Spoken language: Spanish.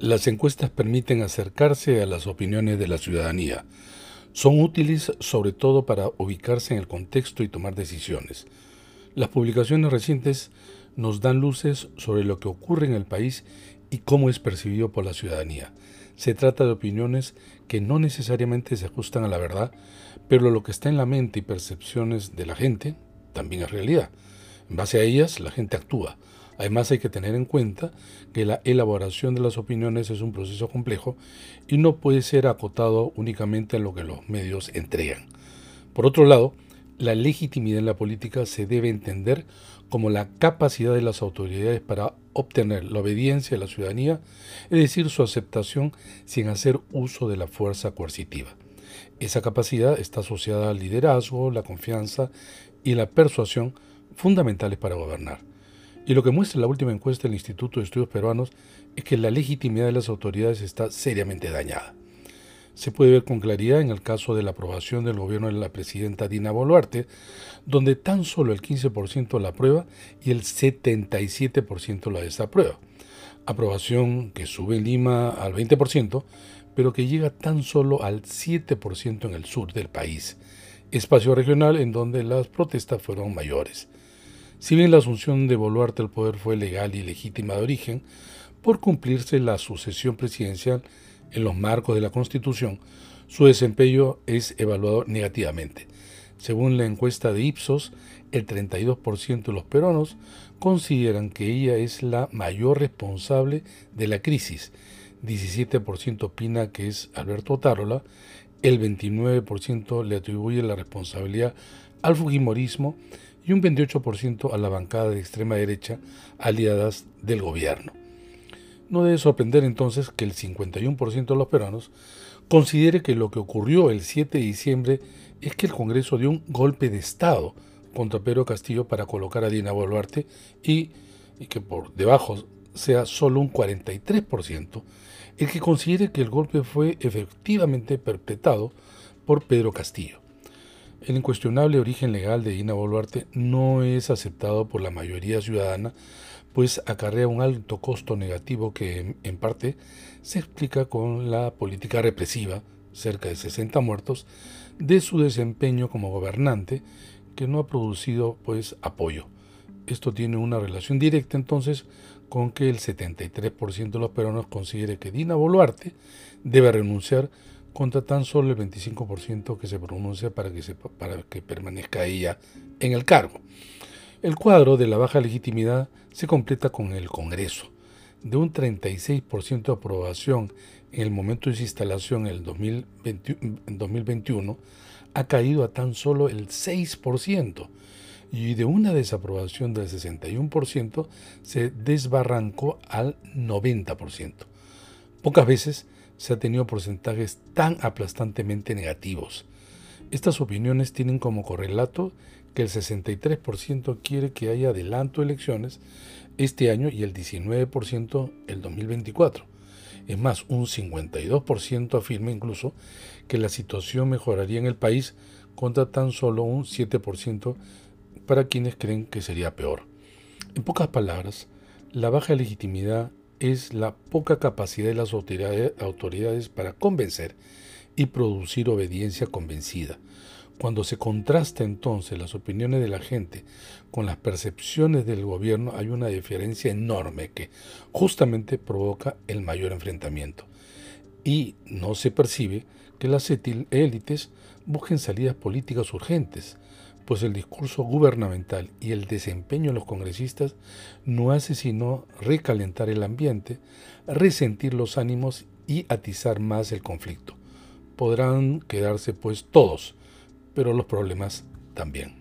Las encuestas permiten acercarse a las opiniones de la ciudadanía. Son útiles sobre todo para ubicarse en el contexto y tomar decisiones. Las publicaciones recientes nos dan luces sobre lo que ocurre en el país y cómo es percibido por la ciudadanía. Se trata de opiniones que no necesariamente se ajustan a la verdad, pero lo que está en la mente y percepciones de la gente también es realidad. En base a ellas, la gente actúa. Además, hay que tener en cuenta que la elaboración de las opiniones es un proceso complejo y no puede ser acotado únicamente a lo que los medios entregan. Por otro lado, la legitimidad en la política se debe entender como la capacidad de las autoridades para obtener la obediencia de la ciudadanía, es decir, su aceptación sin hacer uso de la fuerza coercitiva. Esa capacidad está asociada al liderazgo, la confianza y la persuasión fundamentales para gobernar. Y lo que muestra la última encuesta del Instituto de Estudios Peruanos es que la legitimidad de las autoridades está seriamente dañada. Se puede ver con claridad en el caso de la aprobación del gobierno de la presidenta Dina Boluarte, donde tan solo el 15% la aprueba y el 77% la desaprueba. Aprobación que sube en Lima al 20%, pero que llega tan solo al 7% en el sur del país, espacio regional en donde las protestas fueron mayores. Si bien la asunción de Boluarte al poder fue legal y legítima de origen, por cumplirse la sucesión presidencial en los marcos de la Constitución, su desempeño es evaluado negativamente. Según la encuesta de Ipsos, el 32% de los peruanos consideran que ella es la mayor responsable de la crisis 17% opina que es Alberto Tarola, el 29% le atribuye la responsabilidad al Fujimorismo y un 28% a la bancada de extrema derecha aliadas del gobierno. No debe sorprender entonces que el 51% de los peruanos considere que lo que ocurrió el 7 de diciembre es que el Congreso dio un golpe de Estado contra Pedro Castillo para colocar a Dina Boluarte y, y que por debajo sea solo un 43% el que considere que el golpe fue efectivamente perpetrado por Pedro Castillo. El incuestionable origen legal de Dina Boluarte no es aceptado por la mayoría ciudadana, pues acarrea un alto costo negativo que en parte se explica con la política represiva, cerca de 60 muertos, de su desempeño como gobernante, que no ha producido pues apoyo. Esto tiene una relación directa entonces con que el 73% de los peruanos considere que Dina Boluarte debe renunciar contra tan solo el 25% que se pronuncia para que, permanezca ella en el cargo. El cuadro de la baja legitimidad se completa con el Congreso. De un 36% de aprobación en el momento de su instalación en el 2021, ha caído a tan solo el 6%, y de una desaprobación del 61% se desbarrancó al 90%. Pocas veces se ha tenido porcentajes tan aplastantemente negativos. Estas opiniones tienen como correlato que el 63% quiere que haya adelanto de elecciones este año y el 19% el 2024. Es más, un 52% afirma incluso que la situación mejoraría en el país contra tan solo un 7% para quienes creen que sería peor. En pocas palabras, la baja legitimidad es la poca capacidad de las autoridades para convencer y producir obediencia convencida. Cuando se contrasta entonces las opiniones de la gente con las percepciones del gobierno, hay una diferencia enorme que justamente provoca el mayor enfrentamiento. Y no se percibe que las élites busquen salidas políticas urgentes, pues el discurso gubernamental y el desempeño de los congresistas no hace sino recalentar el ambiente, resentir los ánimos y atizar más el conflicto. Podrán quedarse pues todos, pero los problemas también.